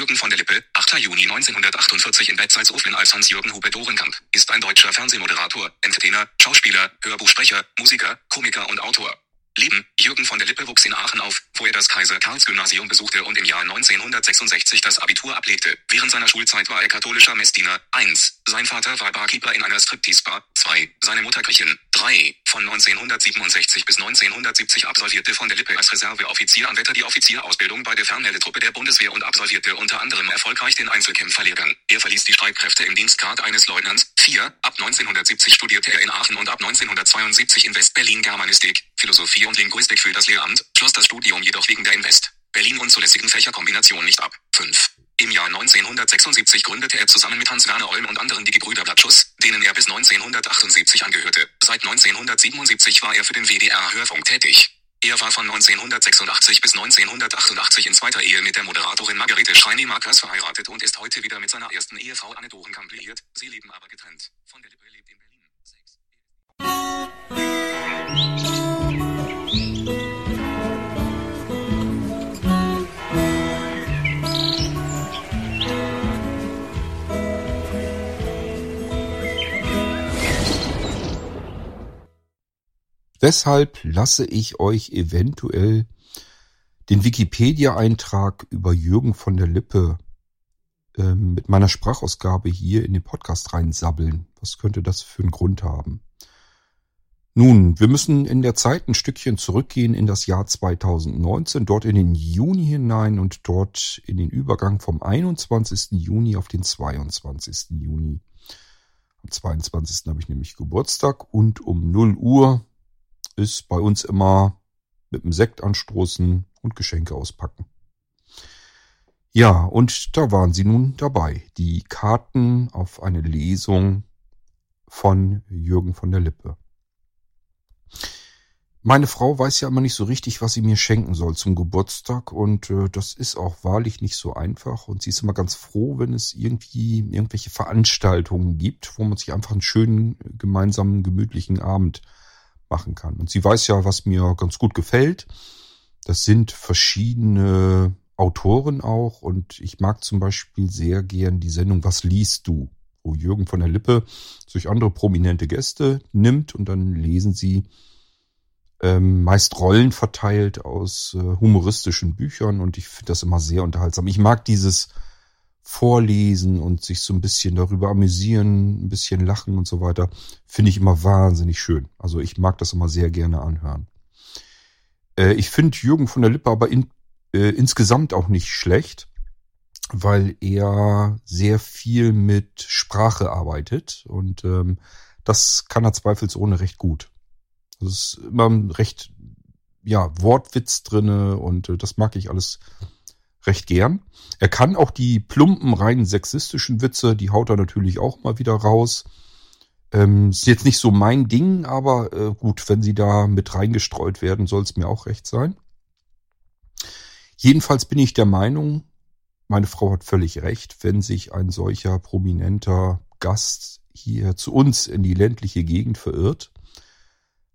Jürgen von der Lippe, 8. Juni 1948 in Bad Salzuflen als Hans-Jürgen Hube Dorenkamp, ist ein deutscher Fernsehmoderator, Entertainer, Schauspieler, Hörbuchsprecher, Musiker, Komiker und Autor. Leben. Jürgen von der Lippe wuchs in Aachen auf, wo er das Kaiser-Karls-Gymnasium besuchte und im Jahr 1966 das Abitur ablegte. Während seiner Schulzeit war er katholischer Messdiener. 1. Sein Vater war Barkeeper in einer Striptease-Bar. 2. Seine Mutter Griechin. 3. Von 1967 bis 1970 absolvierte von der Lippe als Reserveoffizier an Wetter die Offizierausbildung bei der Fernmeldetruppe der Bundeswehr und absolvierte unter anderem erfolgreich den Einzelkämpferlehrgang. Er verließ die Streitkräfte im Dienstgrad eines Leutnants. 4. Ab 1970 studierte er in Aachen und ab 1972 in West-Berlin Germanistik, Philosophie und Linguistik für das Lehramt, schloss das Studium jedoch wegen der Invest Berlin unzulässigen Fächerkombination nicht ab. 5. Im Jahr 1976 gründete er zusammen mit Hans-Werner Olm und anderen die Gebrüder Blattschuss, denen er bis 1978 angehörte. Seit 1977 war er für den WDR-Hörfunk tätig. Er war von 1986 bis 1988 in zweiter Ehe mit der Moderatorin Margarete Schreini-Markers verheiratet und ist heute wieder mit seiner ersten Ehefrau Anne Dorenkamp liiert. Sie leben aber getrennt. Deshalb lasse ich euch eventuell den Wikipedia-Eintrag über Jürgen von der Lippe äh, mit meiner Sprachausgabe hier in den Podcast reinsabbeln. Was könnte das für einen Grund haben? Nun, wir müssen in der Zeit ein Stückchen zurückgehen in das Jahr 2019, dort in den Juni hinein und dort in den Übergang vom 21. Juni auf den 22. Juni. Am 22. habe ich nämlich Geburtstag und um 0 Uhr ist bei uns immer mit dem Sekt anstoßen und Geschenke auspacken. Ja, und da waren sie nun dabei. Die Karten auf eine Lesung von Jürgen von der Lippe. Meine Frau weiß ja immer nicht so richtig, was sie mir schenken soll zum Geburtstag und äh, das ist auch wahrlich nicht so einfach und sie ist immer ganz froh, wenn es irgendwie irgendwelche Veranstaltungen gibt, wo man sich einfach einen schönen gemeinsamen gemütlichen Abend machen kann. Und sie weiß ja, was mir ganz gut gefällt. Das sind verschiedene Autoren auch und ich mag zum Beispiel sehr gern die Sendung Was liest du? wo Jürgen von der Lippe sich andere prominente Gäste nimmt und dann lesen sie ähm, meist Rollen verteilt aus äh, humoristischen Büchern und ich finde das immer sehr unterhaltsam. Ich mag dieses vorlesen und sich so ein bisschen darüber amüsieren, ein bisschen lachen und so weiter, finde ich immer wahnsinnig schön. Also ich mag das immer sehr gerne anhören. Äh, ich finde Jürgen von der Lippe aber in, äh, insgesamt auch nicht schlecht, weil er sehr viel mit Sprache arbeitet und ähm, das kann er zweifelsohne recht gut. Das ist immer recht, ja, Wortwitz drinne und äh, das mag ich alles recht gern. Er kann auch die plumpen, rein sexistischen Witze, die haut er natürlich auch mal wieder raus. Ähm, ist jetzt nicht so mein Ding, aber äh, gut, wenn sie da mit reingestreut werden, soll es mir auch recht sein. Jedenfalls bin ich der Meinung, meine Frau hat völlig recht, wenn sich ein solcher prominenter Gast hier zu uns in die ländliche Gegend verirrt,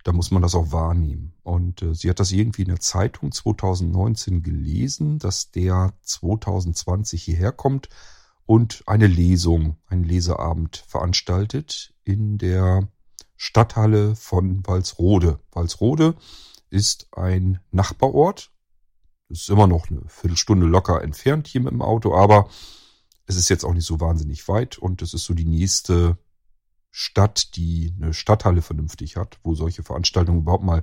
da muss man das auch wahrnehmen. Und äh, sie hat das irgendwie in der Zeitung 2019 gelesen, dass der 2020 hierher kommt und eine Lesung, einen Leseabend veranstaltet in der Stadthalle von Walsrode. Walsrode ist ein Nachbarort. Ist immer noch eine Viertelstunde locker entfernt hier mit dem Auto, aber es ist jetzt auch nicht so wahnsinnig weit und es ist so die nächste Stadt, die eine Stadthalle vernünftig hat, wo solche Veranstaltungen überhaupt mal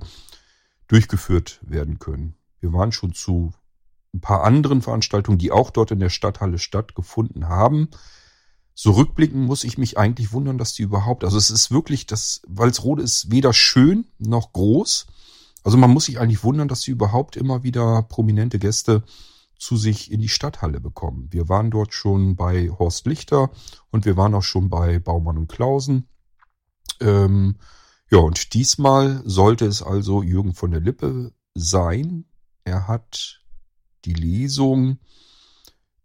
durchgeführt werden können. Wir waren schon zu ein paar anderen Veranstaltungen, die auch dort in der Stadthalle stattgefunden haben. So rückblicken muss ich mich eigentlich wundern, dass die überhaupt, also es ist wirklich, das Walsrode ist weder schön noch groß. Also man muss sich eigentlich wundern, dass sie überhaupt immer wieder prominente Gäste zu sich in die Stadthalle bekommen. Wir waren dort schon bei Horst Lichter und wir waren auch schon bei Baumann und Klausen. Ähm, ja, und diesmal sollte es also Jürgen von der Lippe sein. Er hat die Lesung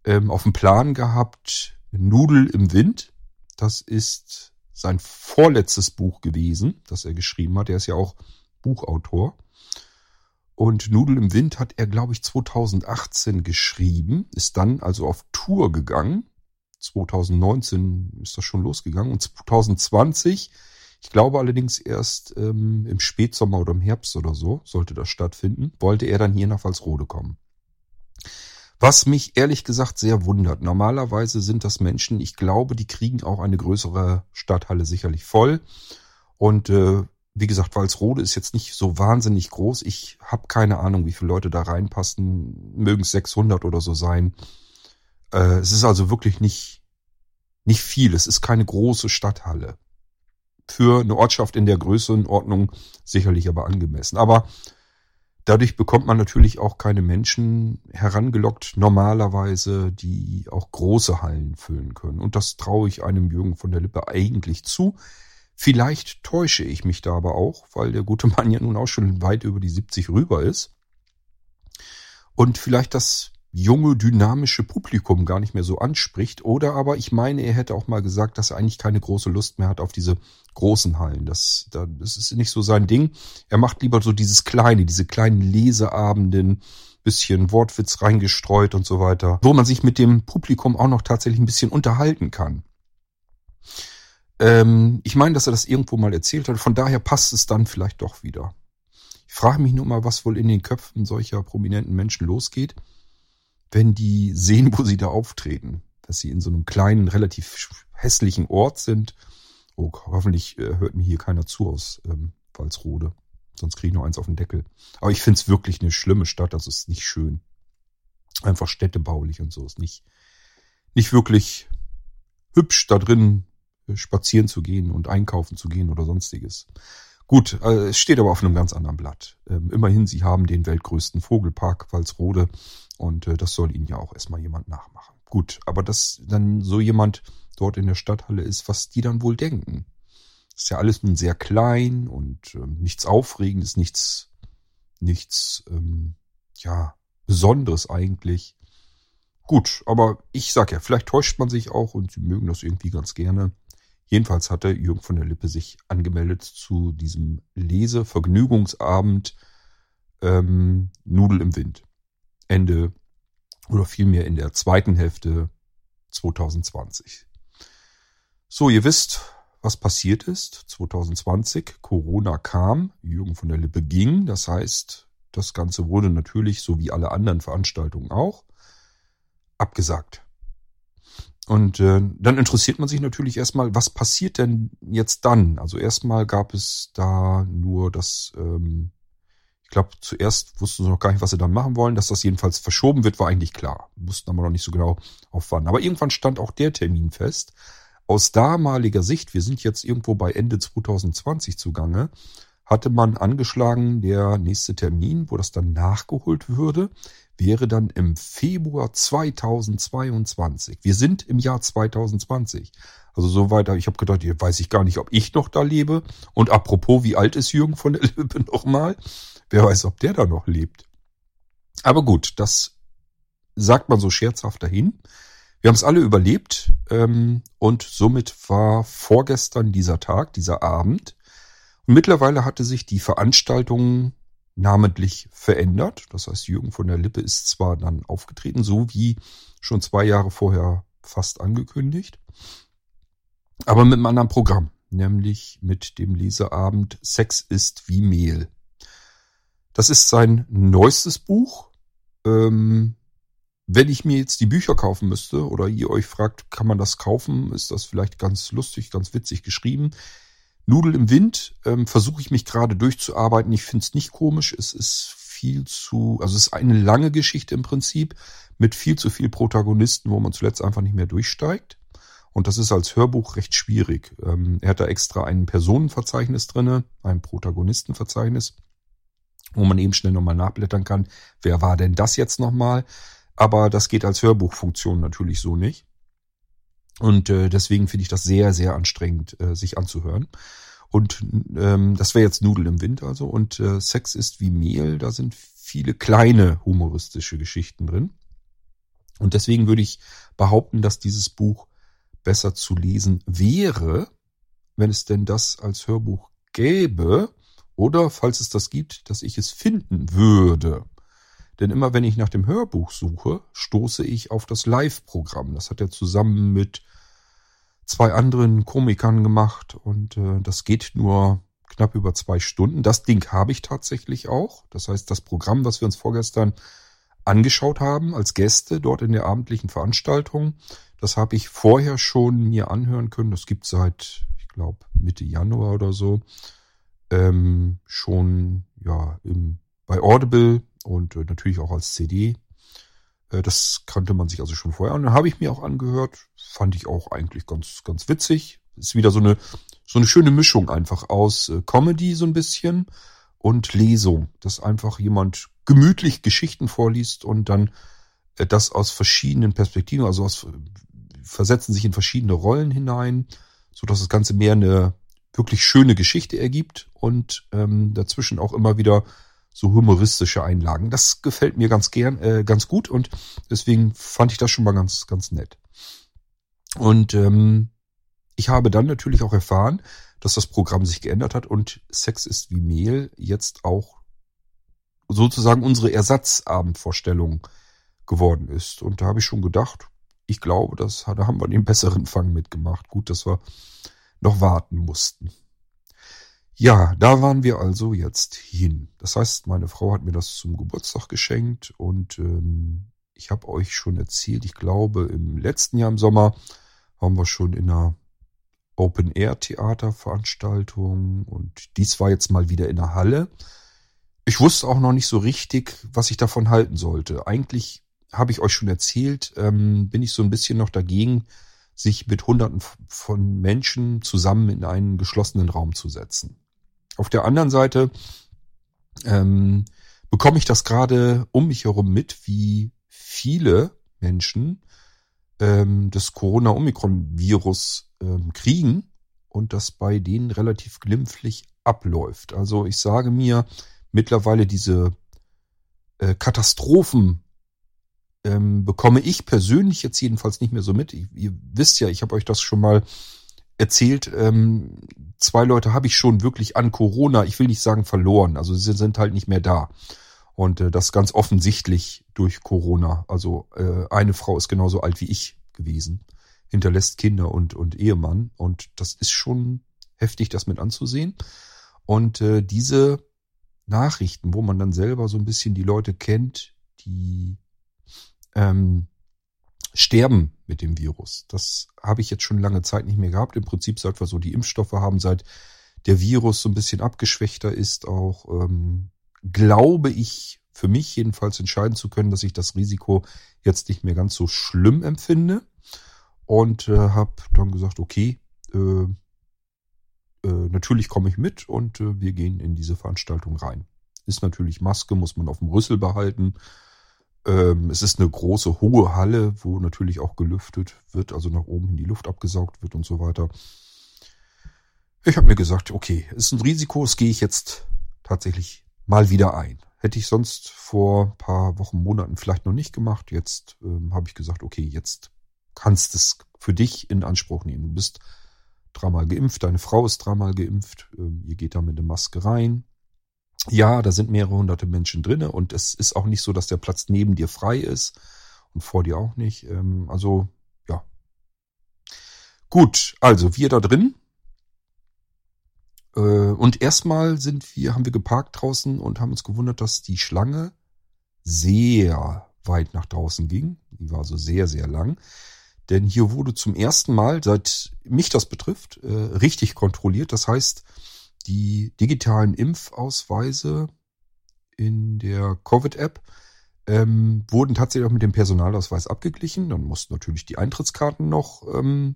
ähm, auf dem Plan gehabt, Nudel im Wind. Das ist sein vorletztes Buch gewesen, das er geschrieben hat. Er ist ja auch Buchautor. Und Nudel im Wind hat er, glaube ich, 2018 geschrieben, ist dann also auf Tour gegangen. 2019 ist das schon losgegangen und 2020, ich glaube allerdings erst ähm, im Spätsommer oder im Herbst oder so, sollte das stattfinden, wollte er dann hier nach Walsrode kommen. Was mich ehrlich gesagt sehr wundert. Normalerweise sind das Menschen, ich glaube, die kriegen auch eine größere Stadthalle sicherlich voll. Und äh, wie gesagt, Walsrode ist jetzt nicht so wahnsinnig groß. Ich habe keine Ahnung, wie viele Leute da reinpassen. Mögen es 600 oder so sein. Äh, es ist also wirklich nicht, nicht viel. Es ist keine große Stadthalle. Für eine Ortschaft in der Größenordnung sicherlich aber angemessen. Aber dadurch bekommt man natürlich auch keine Menschen herangelockt, normalerweise, die auch große Hallen füllen können. Und das traue ich einem Jürgen von der Lippe eigentlich zu. Vielleicht täusche ich mich da aber auch, weil der gute Mann ja nun auch schon weit über die 70 rüber ist. Und vielleicht das junge, dynamische Publikum gar nicht mehr so anspricht. Oder aber ich meine, er hätte auch mal gesagt, dass er eigentlich keine große Lust mehr hat auf diese großen Hallen. Das, das ist nicht so sein Ding. Er macht lieber so dieses kleine, diese kleinen Leseabenden, bisschen Wortwitz reingestreut und so weiter, wo man sich mit dem Publikum auch noch tatsächlich ein bisschen unterhalten kann. Ähm, ich meine, dass er das irgendwo mal erzählt hat. Von daher passt es dann vielleicht doch wieder. Ich frage mich nur mal, was wohl in den Köpfen solcher prominenten Menschen losgeht, wenn die sehen, wo sie da auftreten. Dass sie in so einem kleinen, relativ hässlichen Ort sind. Oh, hoffentlich äh, hört mir hier keiner zu aus ähm, Walsrode. Sonst kriege ich noch eins auf den Deckel. Aber ich finde es wirklich eine schlimme Stadt. Also es ist nicht schön. Einfach städtebaulich und so. Ist nicht, nicht wirklich hübsch da drin spazieren zu gehen und einkaufen zu gehen oder sonstiges. Gut, äh, es steht aber auf einem ganz anderen Blatt. Ähm, immerhin, sie haben den weltgrößten Vogelpark Walsrode und äh, das soll ihnen ja auch erstmal jemand nachmachen. Gut, aber dass dann so jemand dort in der Stadthalle ist, was die dann wohl denken. Ist ja alles nun sehr klein und ähm, nichts Aufregendes, nichts, nichts, ähm, ja, Besonderes eigentlich. Gut, aber ich sag ja, vielleicht täuscht man sich auch und sie mögen das irgendwie ganz gerne. Jedenfalls hatte Jürgen von der Lippe sich angemeldet zu diesem Lesevergnügungsabend ähm, Nudel im Wind. Ende oder vielmehr in der zweiten Hälfte 2020. So, ihr wisst, was passiert ist. 2020, Corona kam, Jürgen von der Lippe ging. Das heißt, das Ganze wurde natürlich, so wie alle anderen Veranstaltungen auch, abgesagt. Und äh, dann interessiert man sich natürlich erstmal, was passiert denn jetzt dann? Also erstmal gab es da nur das, ähm, ich glaube, zuerst wussten sie noch gar nicht, was sie dann machen wollen. Dass das jedenfalls verschoben wird, war eigentlich klar. Wussten aber noch nicht so genau auf wann. Aber irgendwann stand auch der Termin fest. Aus damaliger Sicht, wir sind jetzt irgendwo bei Ende 2020 zugange, hatte man angeschlagen, der nächste Termin, wo das dann nachgeholt würde, wäre dann im Februar 2022. Wir sind im Jahr 2020. Also so weiter. Ich habe gedacht, hier weiß ich gar nicht, ob ich noch da lebe. Und apropos, wie alt ist Jürgen von der Lippe nochmal? Wer weiß, ob der da noch lebt. Aber gut, das sagt man so scherzhaft dahin. Wir haben es alle überlebt ähm, und somit war vorgestern dieser Tag, dieser Abend. Und mittlerweile hatte sich die Veranstaltung namentlich verändert. Das heißt, Jürgen von der Lippe ist zwar dann aufgetreten, so wie schon zwei Jahre vorher fast angekündigt, aber mit einem anderen Programm, nämlich mit dem Leseabend Sex ist wie Mehl. Das ist sein neuestes Buch. Ähm, wenn ich mir jetzt die Bücher kaufen müsste oder ihr euch fragt, kann man das kaufen, ist das vielleicht ganz lustig, ganz witzig geschrieben. Nudel im Wind ähm, versuche ich mich gerade durchzuarbeiten. Ich finde es nicht komisch. Es ist viel zu, also es ist eine lange Geschichte im Prinzip mit viel zu viel Protagonisten, wo man zuletzt einfach nicht mehr durchsteigt. Und das ist als Hörbuch recht schwierig. Ähm, er hat da extra ein Personenverzeichnis drinne, ein Protagonistenverzeichnis, wo man eben schnell nochmal nachblättern kann. Wer war denn das jetzt nochmal? Aber das geht als Hörbuchfunktion natürlich so nicht. Und äh, deswegen finde ich das sehr, sehr anstrengend, äh, sich anzuhören. Und ähm, das wäre jetzt Nudel im Wind also. Und äh, Sex ist wie Mehl, da sind viele kleine humoristische Geschichten drin. Und deswegen würde ich behaupten, dass dieses Buch besser zu lesen wäre, wenn es denn das als Hörbuch gäbe Oder, falls es das gibt, dass ich es finden würde. Denn immer wenn ich nach dem Hörbuch suche, stoße ich auf das Live-Programm. Das hat er zusammen mit zwei anderen Komikern gemacht und äh, das geht nur knapp über zwei Stunden. Das Ding habe ich tatsächlich auch. Das heißt, das Programm, was wir uns vorgestern angeschaut haben als Gäste dort in der abendlichen Veranstaltung, das habe ich vorher schon mir anhören können. Das gibt seit, ich glaube, Mitte Januar oder so. Ähm, schon ja im, bei Audible und äh, natürlich auch als CD äh, das kannte man sich also schon vorher an. Dann habe ich mir auch angehört. Fand ich auch eigentlich ganz, ganz witzig. Ist wieder so eine, so eine schöne Mischung einfach aus äh, Comedy so ein bisschen und Lesung. Dass einfach jemand gemütlich Geschichten vorliest und dann äh, das aus verschiedenen Perspektiven, also aus, versetzen sich in verschiedene Rollen hinein, so dass das Ganze mehr eine wirklich schöne Geschichte ergibt und ähm, dazwischen auch immer wieder so humoristische Einlagen. Das gefällt mir ganz gern, äh, ganz gut und deswegen fand ich das schon mal ganz, ganz nett. Und ähm, ich habe dann natürlich auch erfahren, dass das Programm sich geändert hat und Sex ist wie Mehl jetzt auch sozusagen unsere Ersatzabendvorstellung geworden ist. Und da habe ich schon gedacht, ich glaube, das, da haben wir den besseren Fang mitgemacht. Gut, dass wir noch warten mussten. Ja, da waren wir also jetzt hin. Das heißt, meine Frau hat mir das zum Geburtstag geschenkt und ähm, ich habe euch schon erzählt, ich glaube, im letzten Jahr im Sommer haben wir schon in einer Open-Air-Theater-Veranstaltung und dies war jetzt mal wieder in der Halle. Ich wusste auch noch nicht so richtig, was ich davon halten sollte. Eigentlich habe ich euch schon erzählt, ähm, bin ich so ein bisschen noch dagegen, sich mit Hunderten von Menschen zusammen in einen geschlossenen Raum zu setzen. Auf der anderen Seite ähm, bekomme ich das gerade um mich herum mit, wie viele Menschen ähm, das Corona-Omikron-Virus ähm, kriegen und das bei denen relativ glimpflich abläuft. Also ich sage mir mittlerweile diese äh, Katastrophen ähm, bekomme ich persönlich jetzt jedenfalls nicht mehr so mit. Ihr wisst ja, ich habe euch das schon mal erzählt, ähm, zwei Leute habe ich schon wirklich an Corona, ich will nicht sagen verloren, also sie sind halt nicht mehr da. Und äh, das ganz offensichtlich durch Corona. Also äh, eine Frau ist genauso alt wie ich gewesen, hinterlässt Kinder und, und Ehemann. Und das ist schon heftig, das mit anzusehen. Und äh, diese Nachrichten, wo man dann selber so ein bisschen die Leute kennt, die ähm, sterben mit dem Virus. Das habe ich jetzt schon lange Zeit nicht mehr gehabt. Im Prinzip, seit wir so die Impfstoffe haben, seit der Virus so ein bisschen abgeschwächter ist, auch ähm, glaube ich für mich jedenfalls entscheiden zu können, dass ich das Risiko jetzt nicht mehr ganz so schlimm empfinde und äh, habe dann gesagt, okay, äh, äh, natürlich komme ich mit und äh, wir gehen in diese Veranstaltung rein. Ist natürlich Maske, muss man auf dem Rüssel behalten ähm, es ist eine große, hohe Halle, wo natürlich auch gelüftet wird, also nach oben in die Luft abgesaugt wird und so weiter. Ich habe mir gesagt, okay, ist ein Risiko, das gehe ich jetzt tatsächlich mal wieder ein. Hätte ich sonst vor paar Wochen, Monaten vielleicht noch nicht gemacht. Jetzt ähm, habe ich gesagt, okay, jetzt kannst es für dich in Anspruch nehmen. Du bist dreimal geimpft, deine Frau ist dreimal geimpft, ähm, ihr geht da mit der Maske rein. Ja, da sind mehrere hunderte Menschen drinne und es ist auch nicht so, dass der Platz neben dir frei ist und vor dir auch nicht. Ähm, also, ja. Gut, also wir da drin. Äh, und erstmal sind wir, haben wir geparkt draußen und haben uns gewundert, dass die Schlange sehr weit nach draußen ging. Die war so sehr, sehr lang. Denn hier wurde zum ersten Mal, seit mich das betrifft, äh, richtig kontrolliert. Das heißt, die digitalen Impfausweise in der Covid-App ähm, wurden tatsächlich auch mit dem Personalausweis abgeglichen. Dann mussten natürlich die Eintrittskarten noch ähm,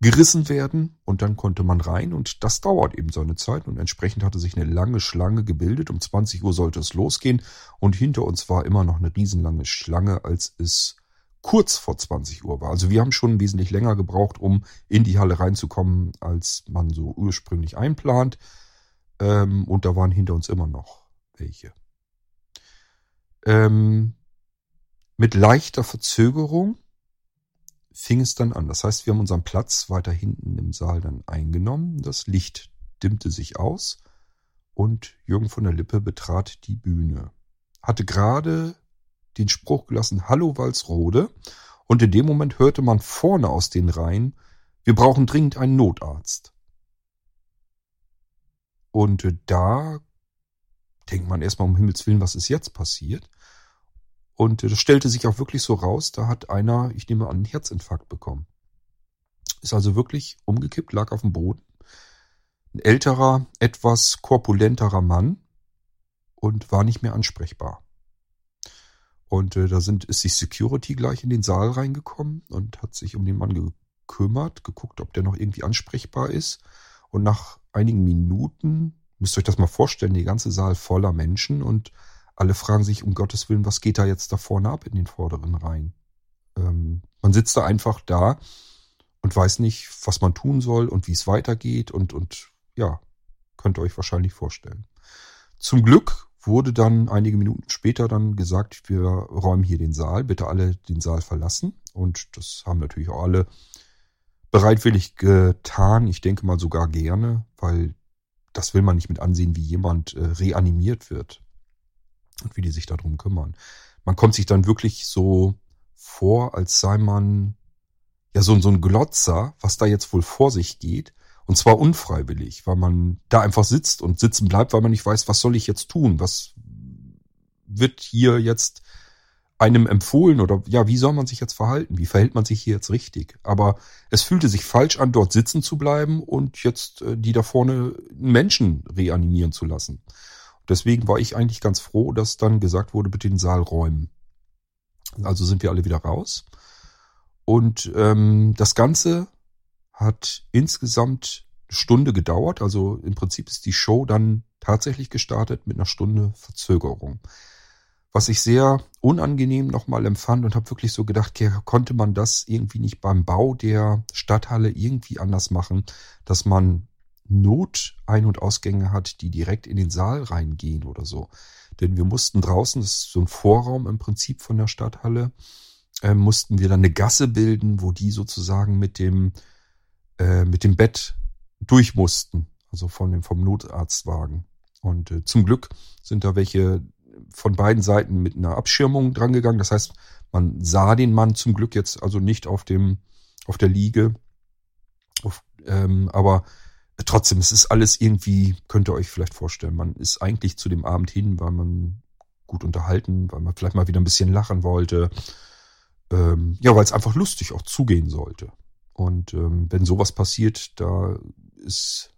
gerissen werden und dann konnte man rein und das dauert eben so eine Zeit und entsprechend hatte sich eine lange Schlange gebildet. Um 20 Uhr sollte es losgehen und hinter uns war immer noch eine riesenlange Schlange, als es kurz vor 20 Uhr war. Also wir haben schon wesentlich länger gebraucht, um in die Halle reinzukommen, als man so ursprünglich einplant. Ähm, und da waren hinter uns immer noch welche. Ähm, mit leichter Verzögerung fing es dann an. Das heißt, wir haben unseren Platz weiter hinten im Saal dann eingenommen. Das Licht dimmte sich aus und Jürgen von der Lippe betrat die Bühne. Hatte gerade den Spruch gelassen, Hallo Walsrode, und in dem Moment hörte man vorne aus den Reihen, wir brauchen dringend einen Notarzt. Und äh, da denkt man erstmal um Himmels Willen, was ist jetzt passiert? Und äh, das stellte sich auch wirklich so raus, da hat einer, ich nehme an, einen Herzinfarkt bekommen. Ist also wirklich umgekippt, lag auf dem Boden. Ein älterer, etwas korpulenterer Mann und war nicht mehr ansprechbar. Und äh, da sind, ist die Security gleich in den Saal reingekommen und hat sich um den Mann gekümmert, geguckt, ob der noch irgendwie ansprechbar ist. Und nach einigen Minuten, müsst ihr euch das mal vorstellen, die ganze Saal voller Menschen und alle fragen sich, um Gottes Willen, was geht da jetzt da vorne ab in den vorderen Reihen? Ähm, man sitzt da einfach da und weiß nicht, was man tun soll und wie es weitergeht und, und ja, könnt ihr euch wahrscheinlich vorstellen. Zum Glück wurde dann einige Minuten später dann gesagt, wir räumen hier den Saal, bitte alle den Saal verlassen. Und das haben natürlich auch alle bereitwillig getan. Ich denke mal sogar gerne, weil das will man nicht mit ansehen, wie jemand äh, reanimiert wird und wie die sich darum kümmern. Man kommt sich dann wirklich so vor, als sei man ja so, so ein Glotzer, was da jetzt wohl vor sich geht. Und zwar unfreiwillig, weil man da einfach sitzt und sitzen bleibt, weil man nicht weiß, was soll ich jetzt tun? Was wird hier jetzt einem empfohlen oder ja, wie soll man sich jetzt verhalten? Wie verhält man sich hier jetzt richtig? Aber es fühlte sich falsch an, dort sitzen zu bleiben und jetzt äh, die da vorne Menschen reanimieren zu lassen. Deswegen war ich eigentlich ganz froh, dass dann gesagt wurde, bitte den Saal räumen. Also sind wir alle wieder raus. Und ähm, das Ganze hat insgesamt eine Stunde gedauert. Also im Prinzip ist die Show dann tatsächlich gestartet mit einer Stunde Verzögerung. Was ich sehr unangenehm nochmal empfand und habe wirklich so gedacht, konnte man das irgendwie nicht beim Bau der Stadthalle irgendwie anders machen, dass man Not-Ein- und Ausgänge hat, die direkt in den Saal reingehen oder so. Denn wir mussten draußen, das ist so ein Vorraum im Prinzip von der Stadthalle, äh, mussten wir dann eine Gasse bilden, wo die sozusagen mit dem äh, mit dem Bett durch mussten, also von dem vom Notarztwagen. Und äh, zum Glück sind da welche von beiden Seiten mit einer Abschirmung drangegangen. Das heißt, man sah den Mann zum Glück jetzt also nicht auf dem auf der Liege, auf, ähm, aber trotzdem, es ist alles irgendwie, könnt ihr euch vielleicht vorstellen, man ist eigentlich zu dem Abend hin, weil man gut unterhalten, weil man vielleicht mal wieder ein bisschen lachen wollte. Ähm, ja, weil es einfach lustig auch zugehen sollte. Und ähm, wenn sowas passiert, da ist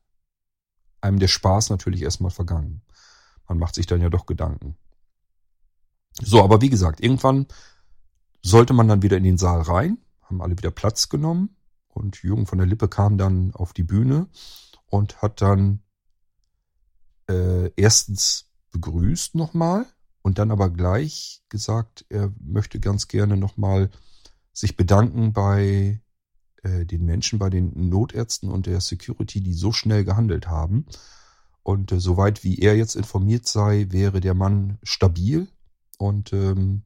einem der Spaß natürlich erstmal vergangen. Man macht sich dann ja doch Gedanken. So, aber wie gesagt, irgendwann sollte man dann wieder in den Saal rein, haben alle wieder Platz genommen und Jürgen von der Lippe kam dann auf die Bühne und hat dann äh, erstens begrüßt nochmal und dann aber gleich gesagt, er möchte ganz gerne nochmal sich bedanken bei äh, den Menschen, bei den Notärzten und der Security, die so schnell gehandelt haben. Und äh, soweit wie er jetzt informiert sei, wäre der Mann stabil und ähm,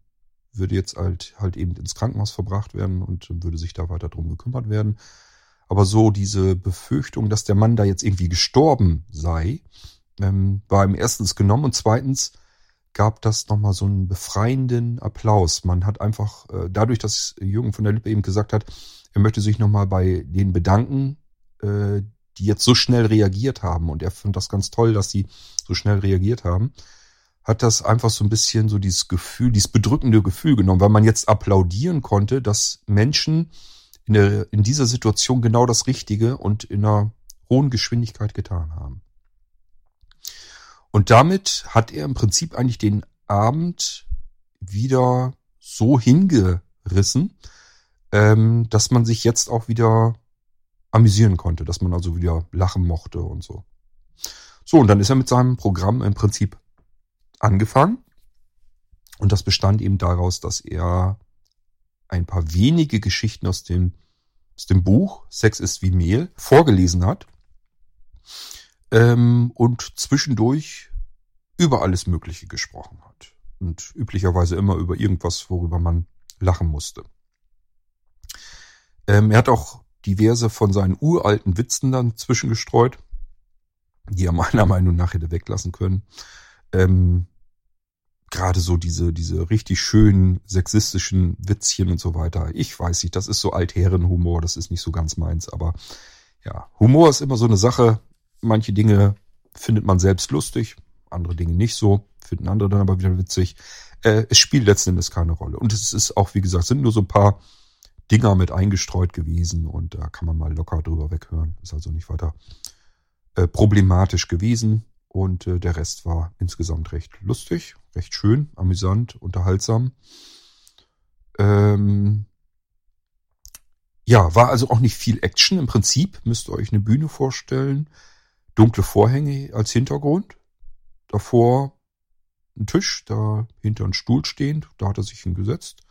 würde jetzt halt, halt eben ins Krankenhaus verbracht werden und würde sich da weiter drum gekümmert werden. Aber so diese Befürchtung, dass der Mann da jetzt irgendwie gestorben sei, ähm, war ihm erstens genommen und zweitens gab das nochmal so einen befreienden Applaus. Man hat einfach, äh, dadurch, dass Jürgen von der Lippe eben gesagt hat, er möchte sich nochmal bei denen bedanken, äh, die jetzt so schnell reagiert haben. Und er fand das ganz toll, dass die so schnell reagiert haben. Hat das einfach so ein bisschen so dieses Gefühl, dieses bedrückende Gefühl genommen, weil man jetzt applaudieren konnte, dass Menschen in, der, in dieser Situation genau das Richtige und in einer hohen Geschwindigkeit getan haben. Und damit hat er im Prinzip eigentlich den Abend wieder so hingerissen, ähm, dass man sich jetzt auch wieder amüsieren konnte, dass man also wieder lachen mochte und so. So, und dann ist er mit seinem Programm im Prinzip angefangen. Und das bestand eben daraus, dass er ein paar wenige Geschichten aus dem, aus dem Buch Sex ist wie Mehl vorgelesen hat ähm, und zwischendurch über alles Mögliche gesprochen hat. Und üblicherweise immer über irgendwas, worüber man lachen musste. Ähm, er hat auch diverse von seinen uralten Witzen dann zwischengestreut. die er meiner Meinung nach hätte weglassen können. Ähm, Gerade so diese, diese richtig schönen sexistischen Witzchen und so weiter. Ich weiß nicht, das ist so Altherrenhumor, das ist nicht so ganz meins, aber ja, Humor ist immer so eine Sache. Manche Dinge findet man selbst lustig, andere Dinge nicht so, finden andere dann aber wieder witzig. Äh, es spielt letzten Endes keine Rolle. Und es ist auch, wie gesagt, sind nur so ein paar Dinger mit eingestreut gewesen und da kann man mal locker drüber weghören. Ist also nicht weiter äh, problematisch gewesen und äh, der Rest war insgesamt recht lustig, recht schön, amüsant, unterhaltsam. Ähm ja, war also auch nicht viel Action. Im Prinzip müsst ihr euch eine Bühne vorstellen, dunkle Vorhänge als Hintergrund, davor ein Tisch, da hinter ein Stuhl stehend, da hat er sich hingesetzt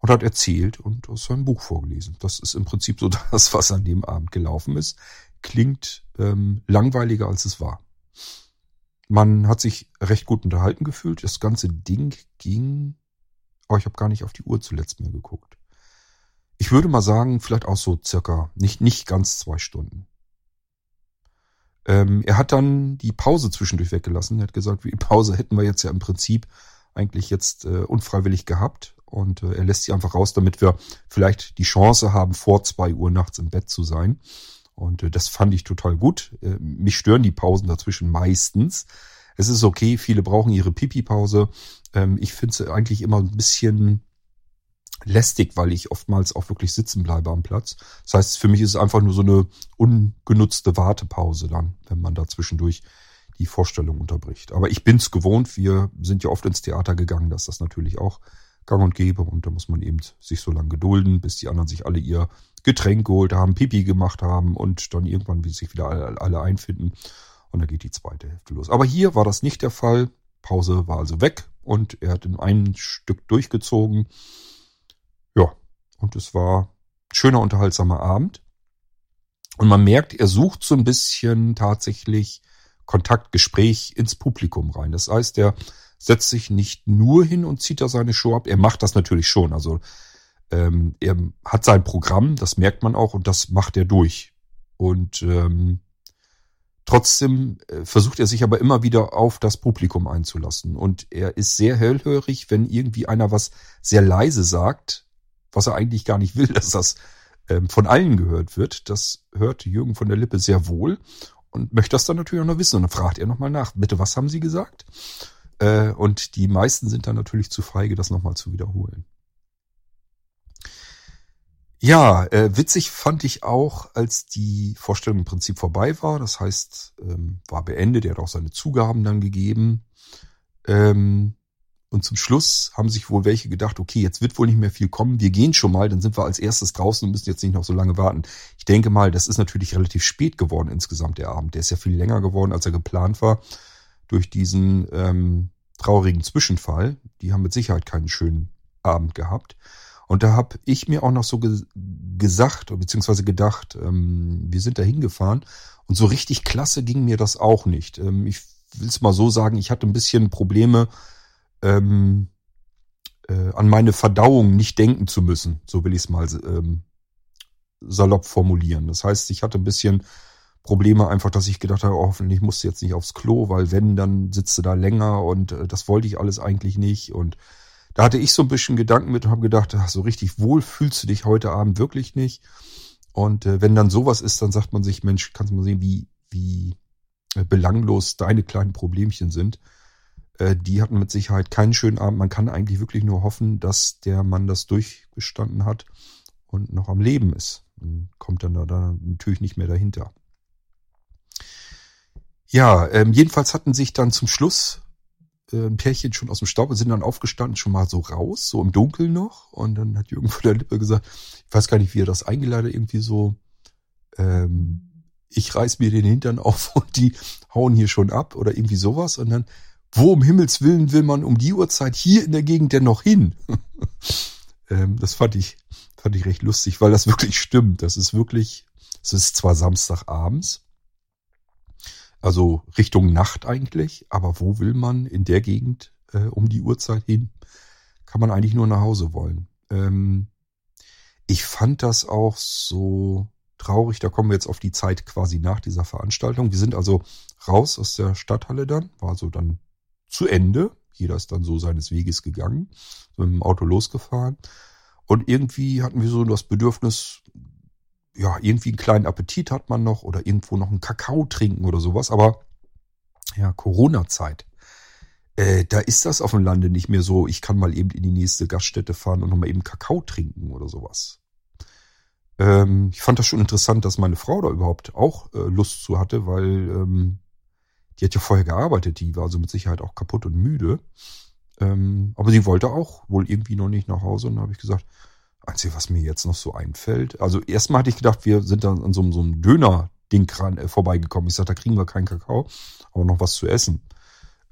und hat erzählt und aus seinem Buch vorgelesen. Das ist im Prinzip so das, was an dem Abend gelaufen ist. Klingt ähm, langweiliger, als es war. Man hat sich recht gut unterhalten gefühlt. Das ganze Ding ging, oh, ich habe gar nicht auf die Uhr zuletzt mehr geguckt. Ich würde mal sagen, vielleicht auch so circa, nicht, nicht ganz zwei Stunden. Ähm, er hat dann die Pause zwischendurch weggelassen. Er hat gesagt, die Pause hätten wir jetzt ja im Prinzip eigentlich jetzt äh, unfreiwillig gehabt. Und äh, er lässt sie einfach raus, damit wir vielleicht die Chance haben, vor zwei Uhr nachts im Bett zu sein. Und äh, das fand ich total gut. Äh, mich stören die Pausen dazwischen meistens. Es ist okay, viele brauchen ihre Pipi-Pause. Ähm, ich finde es eigentlich immer ein bisschen lästig, weil ich oftmals auch wirklich sitzen bleibe am Platz. Das heißt, für mich ist es einfach nur so eine ungenutzte Wartepause dann, wenn man da zwischendurch die Vorstellung unterbricht. Aber ich bin's gewohnt. Wir sind ja oft ins Theater gegangen, dass das natürlich auch gang und gäbe. Und da muss man eben sich so lange gedulden, bis die anderen sich alle ihr Getränk geholt haben, Pipi gemacht haben und dann irgendwann sich wieder alle, alle einfinden. Und dann geht die zweite Hälfte los. Aber hier war das nicht der Fall. Pause war also weg und er hat in einem Stück durchgezogen. Ja, und es war schöner, unterhaltsamer Abend. Und man merkt, er sucht so ein bisschen tatsächlich Kontakt, Gespräch ins Publikum rein. Das heißt, er setzt sich nicht nur hin und zieht da seine Show ab. Er macht das natürlich schon. Also ähm, er hat sein Programm, das merkt man auch, und das macht er durch. Und ähm, trotzdem äh, versucht er sich aber immer wieder auf das Publikum einzulassen. Und er ist sehr hellhörig, wenn irgendwie einer was sehr leise sagt, was er eigentlich gar nicht will, dass das ähm, von allen gehört wird. Das hört Jürgen von der Lippe sehr wohl und möchte das dann natürlich auch noch wissen. Und dann fragt er nochmal nach, bitte, was haben Sie gesagt? Äh, und die meisten sind dann natürlich zu feige, das nochmal zu wiederholen. Ja, äh, witzig fand ich auch, als die Vorstellung im Prinzip vorbei war. Das heißt, ähm, war beendet. Er hat auch seine Zugaben dann gegeben. Ähm, und zum Schluss haben sich wohl welche gedacht, okay, jetzt wird wohl nicht mehr viel kommen. Wir gehen schon mal, dann sind wir als erstes draußen und müssen jetzt nicht noch so lange warten. Ich denke mal, das ist natürlich relativ spät geworden insgesamt, der Abend. Der ist ja viel länger geworden, als er geplant war, durch diesen ähm, traurigen Zwischenfall. Die haben mit Sicherheit keinen schönen Abend gehabt. Und da habe ich mir auch noch so ge gesagt, beziehungsweise gedacht, ähm, wir sind da hingefahren und so richtig klasse ging mir das auch nicht. Ähm, ich will es mal so sagen, ich hatte ein bisschen Probleme, ähm, äh, an meine Verdauung nicht denken zu müssen. So will ich es mal ähm, salopp formulieren. Das heißt, ich hatte ein bisschen Probleme einfach, dass ich gedacht habe, oh, hoffentlich musst du jetzt nicht aufs Klo, weil wenn, dann sitzt du da länger und äh, das wollte ich alles eigentlich nicht. Und da hatte ich so ein bisschen Gedanken mit und habe gedacht, ach, so richtig wohl fühlst du dich heute Abend wirklich nicht. Und äh, wenn dann sowas ist, dann sagt man sich, Mensch, kannst du mal sehen, wie, wie äh, belanglos deine kleinen Problemchen sind. Äh, die hatten mit Sicherheit keinen schönen Abend. Man kann eigentlich wirklich nur hoffen, dass der Mann das durchgestanden hat und noch am Leben ist. Und kommt dann da, da natürlich nicht mehr dahinter. Ja, ähm, jedenfalls hatten sich dann zum Schluss äh, ein Pärchen schon aus dem Staub und sind dann aufgestanden, schon mal so raus, so im Dunkeln noch. Und dann hat Jürgen von der Lippe gesagt, ich weiß gar nicht, wie er das eingeleitet, irgendwie so, ähm, ich reiß mir den Hintern auf und die hauen hier schon ab oder irgendwie sowas. Und dann wo um Himmels Willen will man um die Uhrzeit hier in der Gegend denn noch hin? ähm, das fand ich, fand ich recht lustig, weil das wirklich stimmt. Das ist wirklich, es ist zwar Samstagabends, also Richtung Nacht eigentlich, aber wo will man in der Gegend äh, um die Uhrzeit hin? Kann man eigentlich nur nach Hause wollen. Ähm, ich fand das auch so traurig, da kommen wir jetzt auf die Zeit quasi nach dieser Veranstaltung. Wir sind also raus aus der Stadthalle dann, war so dann zu Ende. Jeder ist dann so seines Weges gegangen, mit dem Auto losgefahren. Und irgendwie hatten wir so das Bedürfnis, ja, irgendwie einen kleinen Appetit hat man noch oder irgendwo noch einen Kakao trinken oder sowas. Aber ja, Corona-Zeit. Äh, da ist das auf dem Lande nicht mehr so, ich kann mal eben in die nächste Gaststätte fahren und nochmal eben Kakao trinken oder sowas. Ähm, ich fand das schon interessant, dass meine Frau da überhaupt auch äh, Lust zu hatte, weil ähm, die hat ja vorher gearbeitet, die war also mit Sicherheit auch kaputt und müde. Ähm, aber sie wollte auch wohl irgendwie noch nicht nach Hause und da habe ich gesagt, Einzige, was mir jetzt noch so einfällt, also erstmal hatte ich gedacht, wir sind dann an so, so einem Döner-Ding äh, vorbeigekommen. Ich sagte, da kriegen wir keinen Kakao, aber noch was zu essen.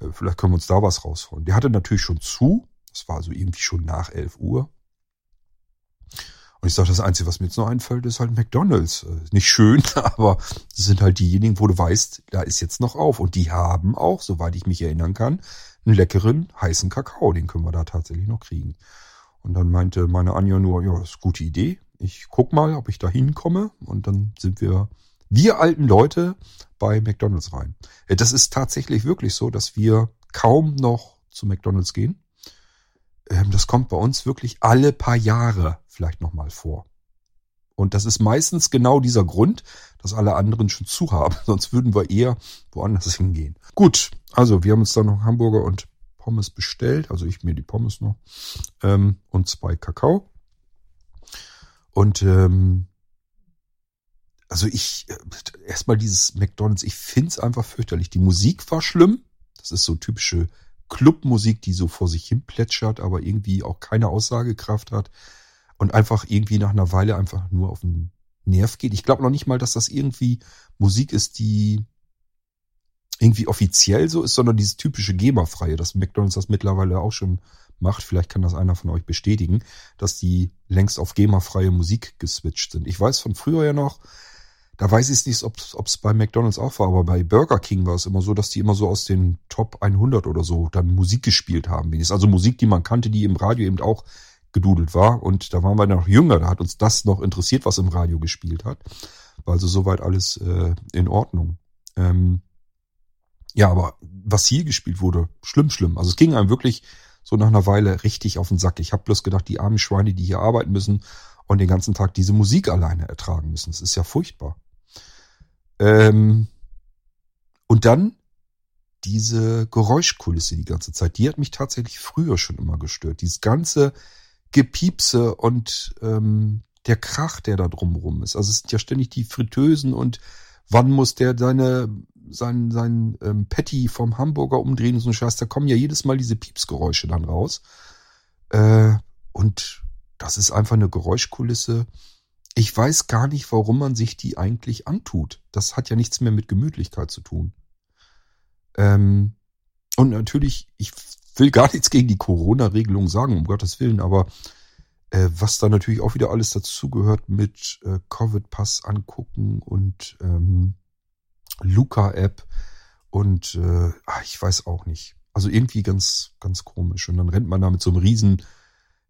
Äh, vielleicht können wir uns da was rausholen. Die hatte natürlich schon zu. Das war also irgendwie schon nach 11 Uhr. Und ich sage, das Einzige, was mir jetzt noch einfällt, ist halt McDonalds. Äh, nicht schön, aber das sind halt diejenigen, wo du weißt, da ist jetzt noch auf. Und die haben auch, soweit ich mich erinnern kann, einen leckeren, heißen Kakao. Den können wir da tatsächlich noch kriegen. Und dann meinte meine Anja nur, ja, ist eine gute Idee. Ich guck mal, ob ich da hinkomme. Und dann sind wir, wir alten Leute, bei McDonalds rein. Äh, das ist tatsächlich wirklich so, dass wir kaum noch zu McDonalds gehen. Ähm, das kommt bei uns wirklich alle paar Jahre vielleicht nochmal vor. Und das ist meistens genau dieser Grund, dass alle anderen schon zu haben. Sonst würden wir eher woanders hingehen. Gut, also wir haben uns dann noch Hamburger und Pommes bestellt. Also ich mir die Pommes noch. Ähm, und zwei Kakao. Und ähm, also ich, äh, erstmal dieses McDonalds, ich find's einfach fürchterlich. Die Musik war schlimm. Das ist so typische Clubmusik, die so vor sich hin plätschert, aber irgendwie auch keine Aussagekraft hat und einfach irgendwie nach einer Weile einfach nur auf den Nerv geht. Ich glaube noch nicht mal, dass das irgendwie Musik ist, die irgendwie offiziell so ist, sondern dieses typische GEMA-freie, dass McDonalds das mittlerweile auch schon macht. Vielleicht kann das einer von euch bestätigen, dass die längst auf GEMA-freie Musik geswitcht sind. Ich weiß von früher ja noch, da weiß ich nicht, ob es bei McDonalds auch war, aber bei Burger King war es immer so, dass die immer so aus den Top 100 oder so dann Musik gespielt haben. Also Musik, die man kannte, die im Radio eben auch gedudelt war. Und da waren wir noch jünger, da hat uns das noch interessiert, was im Radio gespielt hat. War also soweit alles äh, in Ordnung. Ähm, ja, aber was hier gespielt wurde, schlimm, schlimm. Also es ging einem wirklich so nach einer Weile richtig auf den Sack. Ich habe bloß gedacht, die armen Schweine, die hier arbeiten müssen und den ganzen Tag diese Musik alleine ertragen müssen. Das ist ja furchtbar. Ähm, und dann diese Geräuschkulisse die ganze Zeit. Die hat mich tatsächlich früher schon immer gestört. Dieses ganze Gepiepse und ähm, der Krach, der da drumrum ist. Also es sind ja ständig die Fritteusen und wann muss der seine sein, sein ähm, Patty vom Hamburger umdrehen und so ein Scheiß, da kommen ja jedes Mal diese Piepsgeräusche dann raus. Äh, und das ist einfach eine Geräuschkulisse. Ich weiß gar nicht, warum man sich die eigentlich antut. Das hat ja nichts mehr mit Gemütlichkeit zu tun. Ähm, und natürlich, ich will gar nichts gegen die Corona-Regelung sagen, um Gottes Willen, aber äh, was da natürlich auch wieder alles dazugehört mit äh, Covid-Pass angucken und ähm, Luca-App und äh, ach, ich weiß auch nicht. Also irgendwie ganz, ganz komisch. Und dann rennt man da mit so einem riesen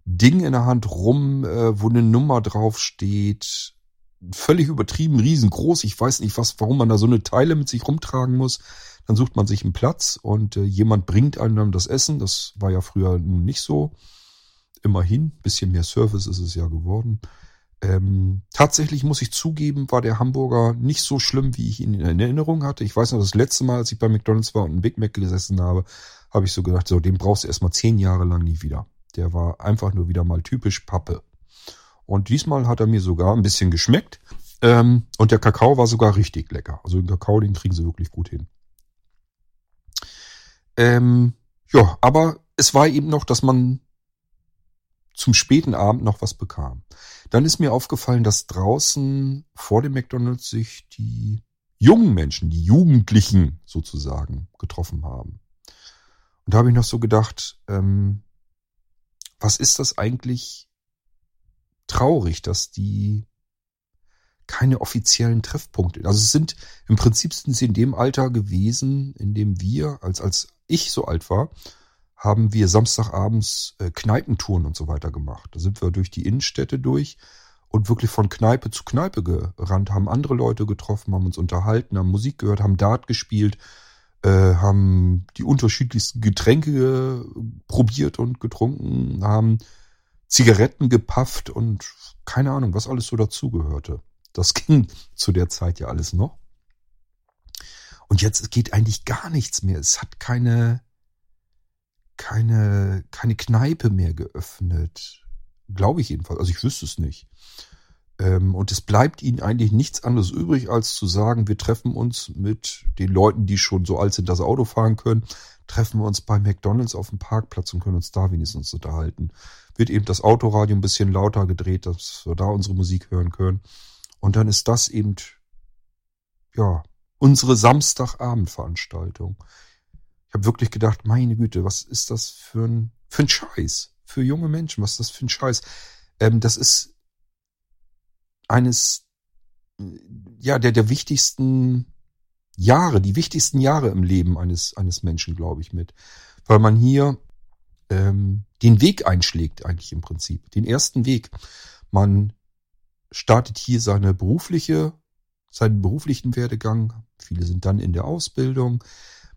Ding in der Hand rum, äh, wo eine Nummer drauf steht. Völlig übertrieben, riesengroß. Ich weiß nicht, was, warum man da so eine Teile mit sich rumtragen muss. Dann sucht man sich einen Platz und äh, jemand bringt einem dann das Essen. Das war ja früher nun nicht so. Immerhin, bisschen mehr Service ist es ja geworden. Ähm, tatsächlich muss ich zugeben, war der Hamburger nicht so schlimm, wie ich ihn in Erinnerung hatte. Ich weiß noch, das letzte Mal, als ich bei McDonalds war und einen Big Mac gesessen habe, habe ich so gedacht, so, den brauchst du erstmal zehn Jahre lang nie wieder. Der war einfach nur wieder mal typisch Pappe. Und diesmal hat er mir sogar ein bisschen geschmeckt. Ähm, und der Kakao war sogar richtig lecker. Also den Kakao, den kriegen sie wirklich gut hin. Ähm, ja, aber es war eben noch, dass man zum späten Abend noch was bekam. Dann ist mir aufgefallen, dass draußen vor dem McDonald's sich die jungen Menschen, die Jugendlichen sozusagen getroffen haben. Und da habe ich noch so gedacht, ähm, was ist das eigentlich traurig, dass die keine offiziellen Treffpunkte. Also es sind im Prinzip sind sie in dem Alter gewesen, in dem wir, als als ich so alt war, haben wir Samstagabends äh, Kneipentouren und so weiter gemacht. Da sind wir durch die Innenstädte durch und wirklich von Kneipe zu Kneipe gerannt, haben andere Leute getroffen, haben uns unterhalten, haben Musik gehört, haben Dart gespielt, äh, haben die unterschiedlichsten Getränke probiert und getrunken, haben Zigaretten gepafft und keine Ahnung, was alles so dazugehörte. Das ging zu der Zeit ja alles noch. Und jetzt geht eigentlich gar nichts mehr. Es hat keine, keine, keine Kneipe mehr geöffnet. Glaube ich jedenfalls. Also ich wüsste es nicht. Ähm, und es bleibt ihnen eigentlich nichts anderes übrig, als zu sagen, wir treffen uns mit den Leuten, die schon so alt sind, dass sie Auto fahren können, treffen wir uns bei McDonalds auf dem Parkplatz und können uns da wenigstens unterhalten. Wird eben das Autoradio ein bisschen lauter gedreht, dass wir da unsere Musik hören können. Und dann ist das eben, ja, unsere Samstagabendveranstaltung. Ich habe wirklich gedacht, meine Güte, was ist das für ein, für ein Scheiß? Für junge Menschen, was ist das für ein Scheiß? Ähm, das ist eines, ja, der, der wichtigsten Jahre, die wichtigsten Jahre im Leben eines, eines Menschen, glaube ich, mit. Weil man hier ähm, den Weg einschlägt, eigentlich im Prinzip. Den ersten Weg. Man startet hier seine berufliche, seinen beruflichen Werdegang. Viele sind dann in der Ausbildung.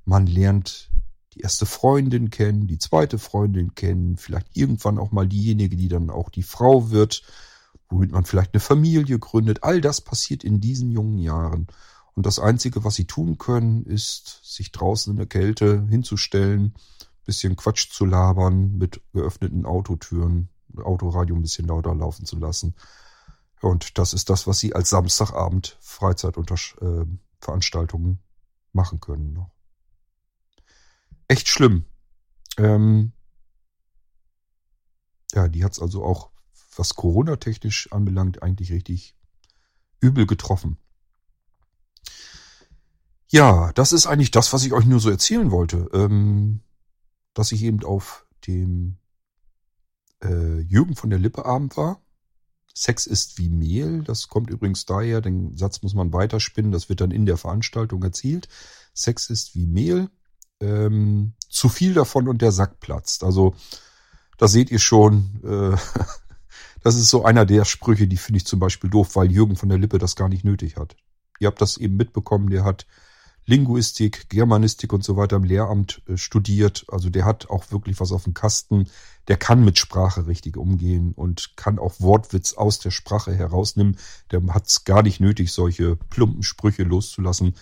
Man lernt die erste Freundin kennen, die zweite Freundin kennen, vielleicht irgendwann auch mal diejenige, die dann auch die Frau wird, womit man vielleicht eine Familie gründet. All das passiert in diesen jungen Jahren. Und das Einzige, was sie tun können, ist, sich draußen in der Kälte hinzustellen, bisschen Quatsch zu labern, mit geöffneten Autotüren, Autoradio ein bisschen lauter laufen zu lassen und das ist das, was Sie als Samstagabend Freizeitveranstaltungen äh, machen können. Echt schlimm. Ähm ja, die hat's also auch, was Corona-technisch anbelangt, eigentlich richtig übel getroffen. Ja, das ist eigentlich das, was ich euch nur so erzählen wollte. Ähm, dass ich eben auf dem äh, Jürgen von der Lippe Abend war Sex ist wie Mehl. Das kommt übrigens daher, den Satz muss man weiterspinnen, das wird dann in der Veranstaltung erzielt. Sex ist wie Mehl. Ähm, zu viel davon und der Sack platzt. Also da seht ihr schon, äh, das ist so einer der Sprüche, die finde ich zum Beispiel doof, weil Jürgen von der Lippe das gar nicht nötig hat. Ihr habt das eben mitbekommen, der hat Linguistik, Germanistik und so weiter im Lehramt äh, studiert. Also der hat auch wirklich was auf dem Kasten. Der kann mit Sprache richtig umgehen und kann auch Wortwitz aus der Sprache herausnehmen. Der hat es gar nicht nötig, solche plumpen Sprüche loszulassen.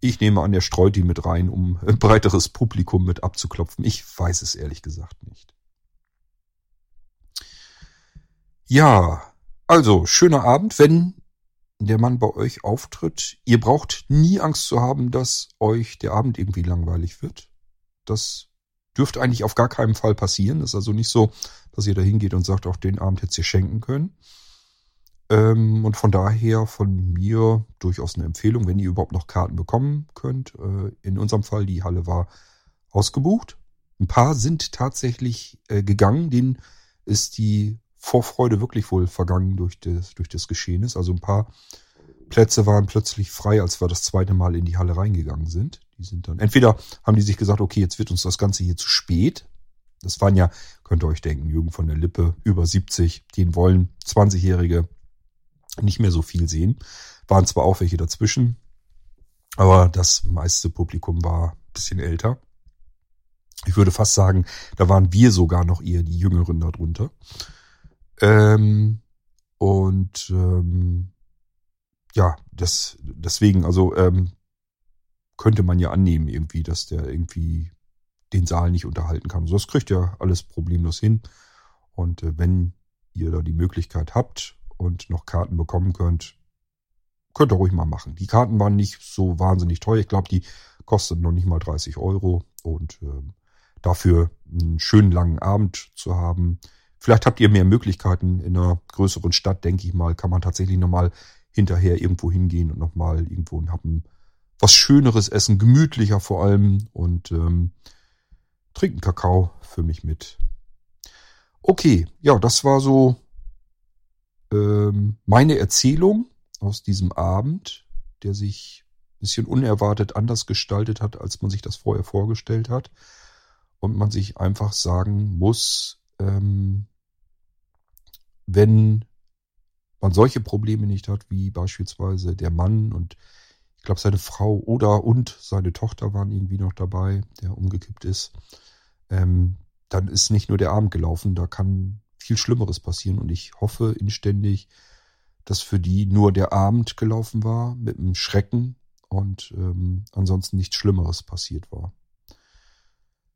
Ich nehme an, der streut die mit rein, um ein breiteres Publikum mit abzuklopfen. Ich weiß es ehrlich gesagt nicht. Ja, also schöner Abend. Wenn der Mann bei euch auftritt, ihr braucht nie Angst zu haben, dass euch der Abend irgendwie langweilig wird. Das dürfte eigentlich auf gar keinen Fall passieren. Das ist also nicht so, dass ihr da hingeht und sagt, auch den Abend hättet ihr schenken können. Ähm, und von daher von mir durchaus eine Empfehlung, wenn ihr überhaupt noch Karten bekommen könnt. Äh, in unserem Fall, die Halle war ausgebucht. Ein paar sind tatsächlich äh, gegangen, denen ist die Vorfreude wirklich wohl vergangen durch das, durch das Geschehen ist. Also ein paar Plätze waren plötzlich frei, als wir das zweite Mal in die Halle reingegangen sind. Die sind dann, entweder haben die sich gesagt, okay, jetzt wird uns das Ganze hier zu spät. Das waren ja, könnt ihr euch denken, Jürgen von der Lippe, über 70, den wollen 20-Jährige nicht mehr so viel sehen. Waren zwar auch welche dazwischen, aber das meiste Publikum war ein bisschen älter. Ich würde fast sagen, da waren wir sogar noch eher die Jüngeren darunter. Ähm, und ähm, ja, das deswegen, also ähm, könnte man ja annehmen irgendwie, dass der irgendwie den Saal nicht unterhalten kann. So, das kriegt ja alles problemlos hin. Und äh, wenn ihr da die Möglichkeit habt und noch Karten bekommen könnt, könnt ihr ruhig mal machen. Die Karten waren nicht so wahnsinnig teuer. Ich glaube, die kosten noch nicht mal 30 Euro. Und äh, dafür einen schönen langen Abend zu haben, Vielleicht habt ihr mehr Möglichkeiten in einer größeren Stadt, denke ich mal, kann man tatsächlich nochmal hinterher irgendwo hingehen und nochmal irgendwo ein Happen was Schöneres essen, gemütlicher vor allem und ähm, trinken Kakao für mich mit. Okay, ja, das war so ähm, meine Erzählung aus diesem Abend, der sich ein bisschen unerwartet anders gestaltet hat, als man sich das vorher vorgestellt hat. Und man sich einfach sagen muss, ähm, wenn man solche Probleme nicht hat, wie beispielsweise der Mann und ich glaube seine Frau oder und seine Tochter waren irgendwie noch dabei, der umgekippt ist, ähm, dann ist nicht nur der Abend gelaufen, da kann viel Schlimmeres passieren und ich hoffe inständig, dass für die nur der Abend gelaufen war mit einem Schrecken und ähm, ansonsten nichts Schlimmeres passiert war.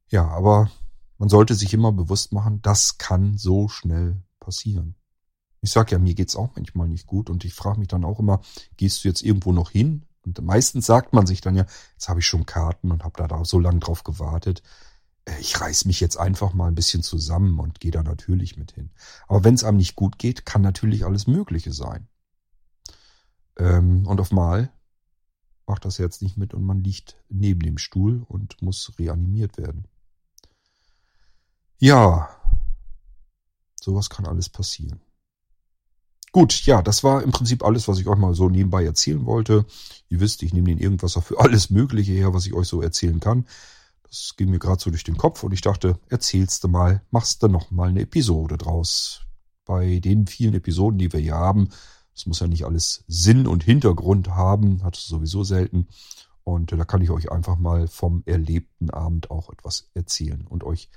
Ja, aber man sollte sich immer bewusst machen, das kann so schnell passieren. Ich sag ja, mir geht's auch manchmal nicht gut und ich frage mich dann auch immer, gehst du jetzt irgendwo noch hin? Und meistens sagt man sich dann ja, jetzt habe ich schon Karten und habe da so lange drauf gewartet. Äh, ich reiß mich jetzt einfach mal ein bisschen zusammen und gehe da natürlich mit hin. Aber wenn es einem nicht gut geht, kann natürlich alles Mögliche sein. Ähm, und auf Mal macht das Herz nicht mit und man liegt neben dem Stuhl und muss reanimiert werden. Ja, sowas kann alles passieren. Gut, ja, das war im Prinzip alles, was ich euch mal so nebenbei erzählen wollte. Ihr wisst, ich nehme den Irgendwasser für alles Mögliche her, was ich euch so erzählen kann. Das ging mir gerade so durch den Kopf und ich dachte, erzählst du mal, machst du noch mal eine Episode draus. Bei den vielen Episoden, die wir hier haben, es muss ja nicht alles Sinn und Hintergrund haben, hat es sowieso selten. Und da kann ich euch einfach mal vom erlebten Abend auch etwas erzählen und euch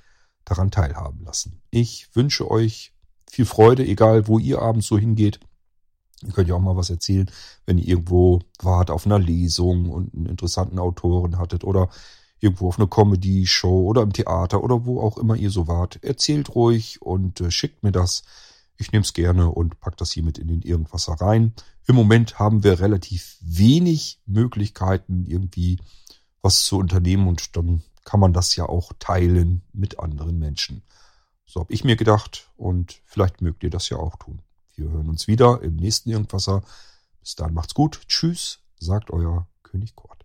daran teilhaben lassen. Ich wünsche euch viel Freude, egal wo ihr abends so hingeht. Ihr könnt ja auch mal was erzählen, wenn ihr irgendwo wart auf einer Lesung und einen interessanten Autoren hattet oder irgendwo auf einer Comedy-Show oder im Theater oder wo auch immer ihr so wart. Erzählt ruhig und äh, schickt mir das. Ich nehme es gerne und pack das hier mit in den Irgendwasser rein. Im Moment haben wir relativ wenig Möglichkeiten, irgendwie was zu unternehmen und dann kann man das ja auch teilen mit anderen Menschen. So habe ich mir gedacht und vielleicht mögt ihr das ja auch tun. Wir hören uns wieder im nächsten Irgendwasser. Bis dann macht's gut. Tschüss, sagt euer König Kort.